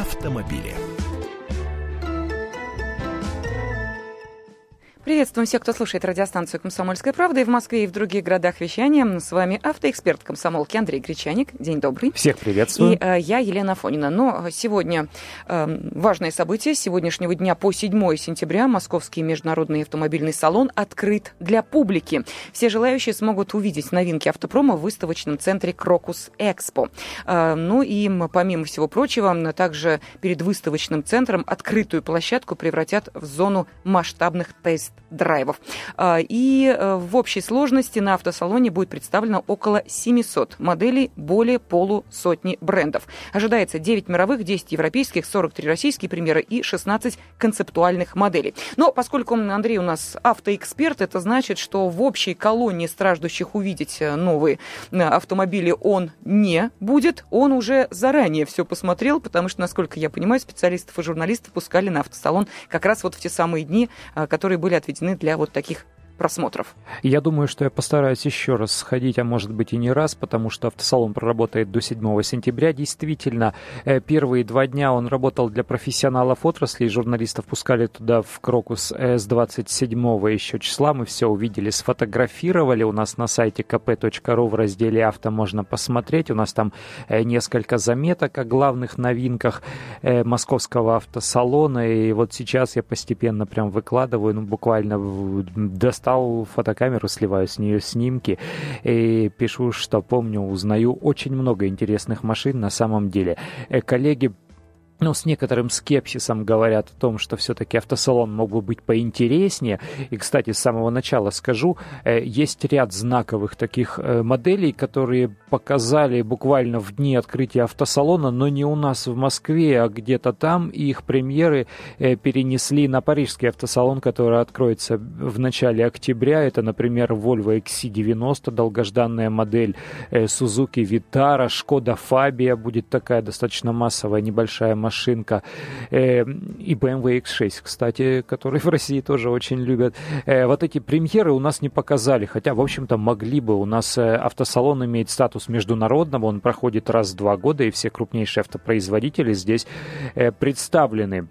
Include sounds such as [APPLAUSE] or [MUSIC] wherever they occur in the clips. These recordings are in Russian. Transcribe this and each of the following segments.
автомобили. Приветствуем всех, кто слушает радиостанцию «Комсомольская правда» и в Москве, и в других городах вещания. С вами автоэксперт комсомолки Андрей Гречаник. День добрый. Всех приветствую. И э, я, Елена Афонина. Но сегодня э, важное событие. С сегодняшнего дня по 7 сентября Московский международный автомобильный салон открыт для публики. Все желающие смогут увидеть новинки автопрома в выставочном центре «Крокус Экспо». Э, ну и помимо всего прочего, также перед выставочным центром открытую площадку превратят в зону масштабных тест драйвов а, И э, в общей сложности на автосалоне будет представлено около 700 моделей, более полусотни брендов. Ожидается 9 мировых, 10 европейских, 43 российские примеры и 16 концептуальных моделей. Но поскольку Андрей у нас автоэксперт, это значит, что в общей колонии страждущих увидеть э, новые э, автомобили он не будет. Он уже заранее все посмотрел, потому что, насколько я понимаю, специалистов и журналистов пускали на автосалон как раз вот в те самые дни, которые были отведены для вот таких просмотров. Я думаю, что я постараюсь еще раз сходить, а может быть и не раз, потому что автосалон проработает до 7 сентября. Действительно, э, первые два дня он работал для профессионалов отрасли, журналистов пускали туда в Крокус с 27 еще числа. Мы все увидели, сфотографировали. У нас на сайте kp.ru в разделе «Авто» можно посмотреть. У нас там э, несколько заметок о главных новинках э, московского автосалона. И вот сейчас я постепенно прям выкладываю, ну, буквально до достал фотокамеру, сливаю с нее снимки и пишу, что помню, узнаю очень много интересных машин на самом деле. Э, коллеги ну, с некоторым скепсисом говорят о том, что все-таки автосалон мог бы быть поинтереснее. И, кстати, с самого начала скажу, э, есть ряд знаковых таких э, моделей, которые показали буквально в дни открытия автосалона, но не у нас в Москве, а где-то там. И их премьеры э, перенесли на парижский автосалон, который откроется в начале октября. Это, например, Volvo XC90, долгожданная модель, Suzuki Vitara, Skoda Fabia будет такая достаточно массовая небольшая машинка. Э, и BMW X6, кстати, который [LAUGHS] в России тоже очень любят. Э, вот эти премьеры у нас не показали, хотя, в общем-то, могли бы. У нас э, автосалон имеет статус международного, он проходит раз в два года, и все крупнейшие автопроизводители здесь представлены.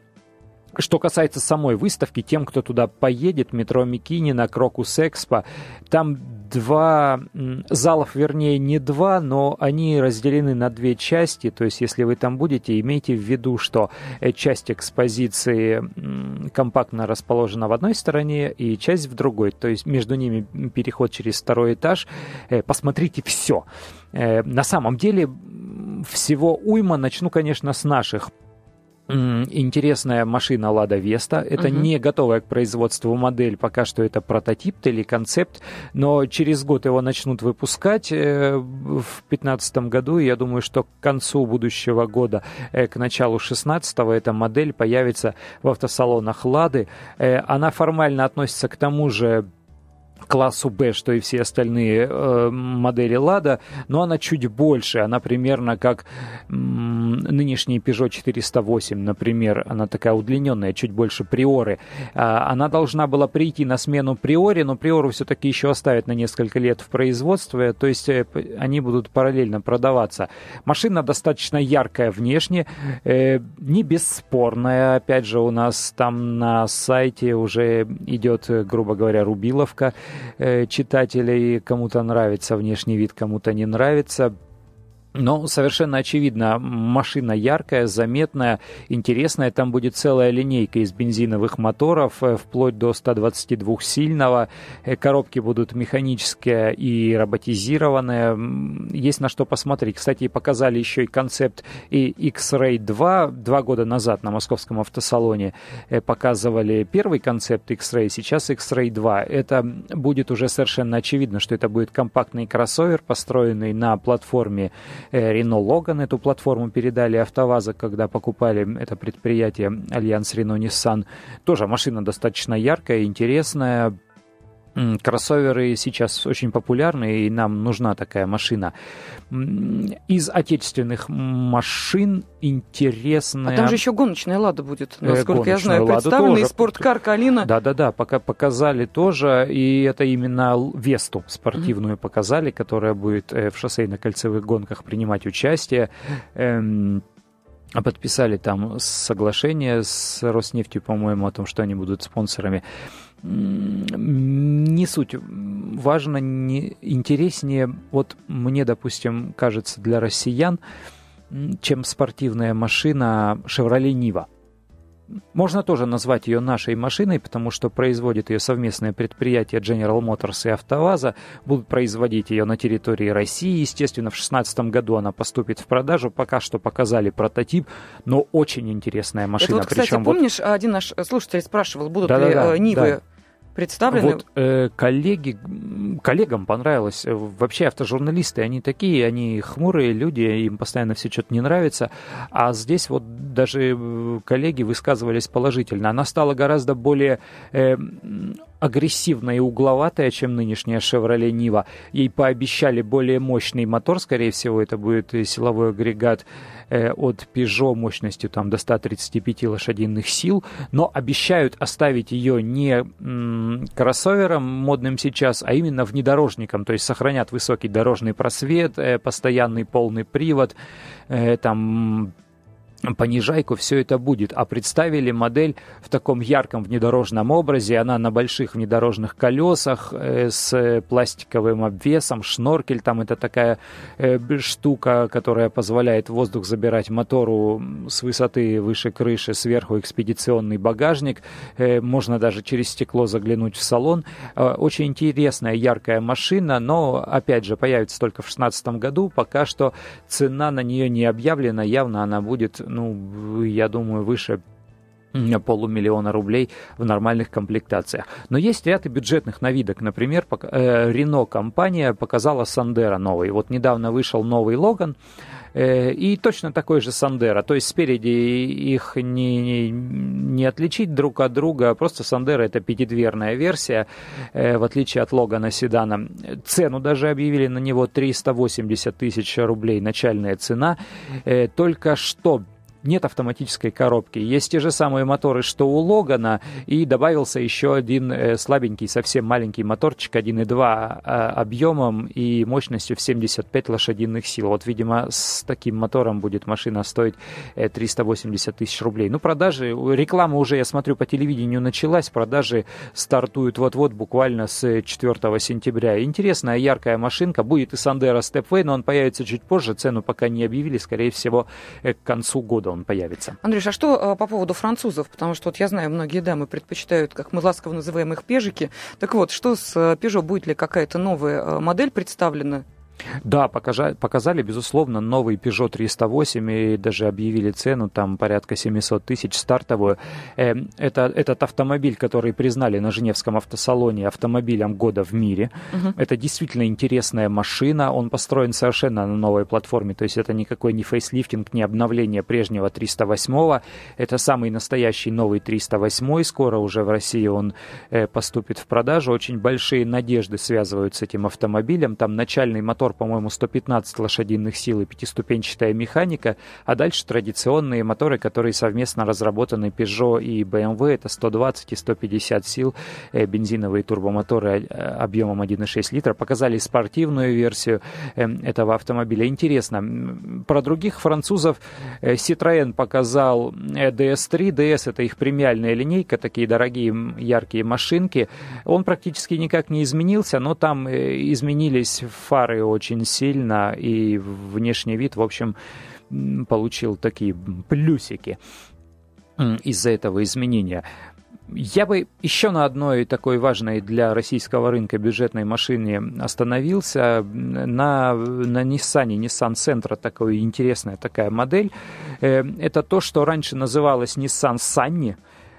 Что касается самой выставки, тем, кто туда поедет, метро Микинина, Крокус Экспо, там два залов, вернее, не два, но они разделены на две части. То есть, если вы там будете, имейте в виду, что э, часть экспозиции компактно расположена в одной стороне и часть в другой. То есть, между ними переход через второй этаж. Э, посмотрите все. Э, на самом деле, всего уйма. Начну, конечно, с наших интересная машина Lada Vesta. Это угу. не готовая к производству модель, пока что это прототип или концепт, но через год его начнут выпускать э, в 2015 году. И я думаю, что к концу будущего года, э, к началу 2016 эта модель появится в автосалонах Лады. Э, она формально относится к тому же классу B, что и все остальные э, модели Лада, но она чуть больше, она примерно как м, нынешний Peugeot 408, например, она такая удлиненная, чуть больше Приоры. А, она должна была прийти на смену Приоре, но Приору все-таки еще оставят на несколько лет в производстве, то есть э, они будут параллельно продаваться. Машина достаточно яркая внешне, э, не бесспорная, опять же, у нас там на сайте уже идет, грубо говоря, рубиловка, читателей. Кому-то нравится внешний вид, кому-то не нравится. Но совершенно очевидно, машина яркая, заметная, интересная. Там будет целая линейка из бензиновых моторов, э, вплоть до 122-сильного. Э, коробки будут механические и роботизированные. Есть на что посмотреть. Кстати, показали еще и концепт и X-Ray 2. Два года назад на московском автосалоне э, показывали первый концепт XRAY, сейчас XRAY 2. Это будет уже совершенно очевидно, что это будет компактный кроссовер, построенный на платформе Рено Логан эту платформу передали АвтоВАЗу, когда покупали это предприятие Альянс Рено Nissan. Тоже машина достаточно яркая, интересная, Кроссоверы сейчас очень популярны, и нам нужна такая машина. Из отечественных машин интересная... А там же еще гоночная «Лада» будет, э, насколько я знаю, представлена, и спорткар «Калина». Да-да-да, пока показали тоже, и это именно «Весту» спортивную mm-hmm. показали, которая будет э, в шоссейно-кольцевых гонках принимать участие. Эм, подписали там соглашение с Роснефтью, по-моему, о том, что они будут спонсорами. Не суть. Важно, не, интереснее, вот мне, допустим, кажется, для россиян, чем спортивная машина Chevrolet Niva. Можно тоже назвать ее нашей машиной, потому что производит ее совместное предприятие General Motors и АвтоВАЗа. Будут производить ее на территории России. Естественно, в 2016 году она поступит в продажу. Пока что показали прототип, но очень интересная машина. Это вот, кстати, Причем помнишь, вот... один наш слушатель спрашивал, будут да, ли да, Нивы да представлены. Вот э, коллеги, коллегам понравилось. Вообще автожурналисты, они такие, они хмурые люди, им постоянно все что-то не нравится. А здесь вот даже э, коллеги высказывались положительно. Она стала гораздо более э, агрессивная и угловатая, чем нынешняя Chevrolet Niva. Ей пообещали более мощный мотор, скорее всего, это будет силовой агрегат э, от Peugeot мощностью там, до 135 лошадиных сил, но обещают оставить ее не кроссовером модным сейчас, а именно внедорожником, то есть сохранят высокий дорожный просвет, э, постоянный полный привод, э, там понижайку, все это будет. А представили модель в таком ярком внедорожном образе. Она на больших внедорожных колесах э, с пластиковым обвесом, шноркель. Там это такая э, штука, которая позволяет воздух забирать мотору с высоты выше крыши, сверху экспедиционный багажник. Э, можно даже через стекло заглянуть в салон. Э, очень интересная, яркая машина, но, опять же, появится только в 2016 году. Пока что цена на нее не объявлена. Явно она будет ну, я думаю, выше полумиллиона рублей в нормальных комплектациях. Но есть ряд и бюджетных новидок. Например, Рено компания показала Сандера новый. Вот недавно вышел новый Логан, э, и точно такой же Сандера. То есть спереди их не, не отличить друг от друга. Просто Сандера это пятидверная версия, э, в отличие от Логана седана. Цену даже объявили на него 380 тысяч рублей, начальная цена. Э, только что нет автоматической коробки. Есть те же самые моторы, что у Логана, и добавился еще один э, слабенький, совсем маленький моторчик 1.2 э, объемом и мощностью в 75 лошадиных сил. Вот, видимо, с таким мотором будет машина стоить 380 э, тысяч рублей. Ну, продажи, реклама уже, я смотрю, по телевидению началась, продажи стартуют вот-вот, буквально с 4 сентября. Интересная, яркая машинка, будет и Сандера Stepway, но он появится чуть позже, цену пока не объявили, скорее всего, к концу года он появится. Андрюш, а что а, по поводу французов? Потому что вот я знаю, многие дамы предпочитают, как мы ласково называем их, пежики. Так вот, что с Peugeot? Будет ли какая-то новая а, модель представлена? Да, показали, показали, безусловно, новый Peugeot 308 и даже объявили цену, там порядка 700 тысяч стартовую. Эм, это, этот автомобиль, который признали на Женевском автосалоне автомобилем года в мире. Угу. Это действительно интересная машина, он построен совершенно на новой платформе, то есть это никакой не фейслифтинг, не обновление прежнего 308. Это самый настоящий новый 308, скоро уже в России он э, поступит в продажу. Очень большие надежды связывают с этим автомобилем, там начальный мотор мотор, по-моему, 115 лошадиных сил и пятиступенчатая механика, а дальше традиционные моторы, которые совместно разработаны Peugeot и BMW, это 120 и 150 сил, э, бензиновые турбомоторы э, объемом 1,6 литра, показали спортивную версию э, этого автомобиля. Интересно, про других французов Citroën показал DS3, DS это их премиальная линейка, такие дорогие яркие машинки, он практически никак не изменился, но там изменились фары очень сильно, и внешний вид, в общем, получил такие плюсики из-за этого изменения. Я бы еще на одной такой важной для российского рынка бюджетной машине остановился. На, на Nissan, Nissan Sentra такая интересная такая модель. Э, это то, что раньше называлось Nissan Sunny.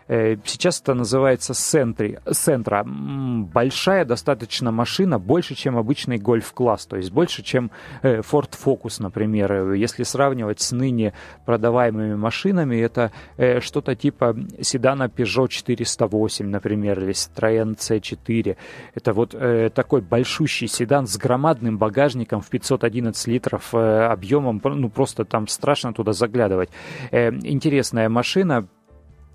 Э, сейчас это называется Сентри, Сентра. Большая достаточно машина, больше, чем обычный гольф-класс, то есть больше, чем э, Ford Focus, например. Если сравнивать с ныне продаваемыми машинами, это э, что-то типа седана Peugeot 408, например, или Citroёn C4. Это вот такой большущий седан с громадным багажником в 511 литров объемом, ну просто там страшно туда заглядывать. Интересная машина,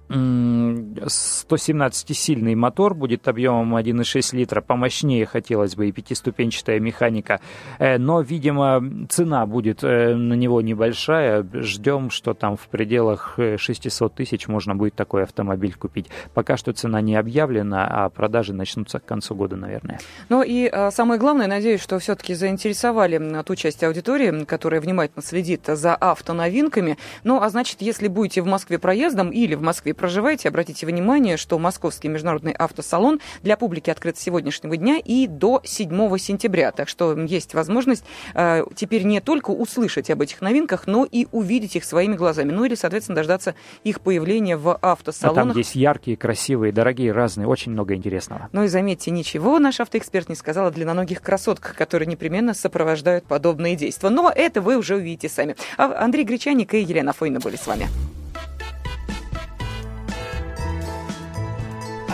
117-сильный мотор будет объемом 1,6 литра, помощнее хотелось бы и пятиступенчатая механика, э, но, видимо, цена будет э, на него небольшая, ждем, что там в пределах 600 тысяч можно будет такой автомобиль купить. Пока что цена не объявлена, а продажи начнутся к концу года, наверное. Ну и самое главное, надеюсь, что все-таки заинтересовали ту часть аудитории, которая внимательно следит за автоновинками. Ну, а значит, если будете в Москве проездом или в Москве проживаете, обратите внимание, что Московский международный автосалон для публики открыт с сегодняшнего дня и до 7 сентября. Так что есть возможность э, теперь не только услышать об этих новинках, но и увидеть их своими глазами. Ну или, соответственно, дождаться их появления в автосалонах. А там есть яркие, красивые, дорогие, разные, очень много интересного. Ну и заметьте, ничего наш автоэксперт не сказал о длинноногих красотках, которые непременно сопровождают подобные действия. Но это вы уже увидите сами. А Андрей Гречаник и Елена Фойна были с вами.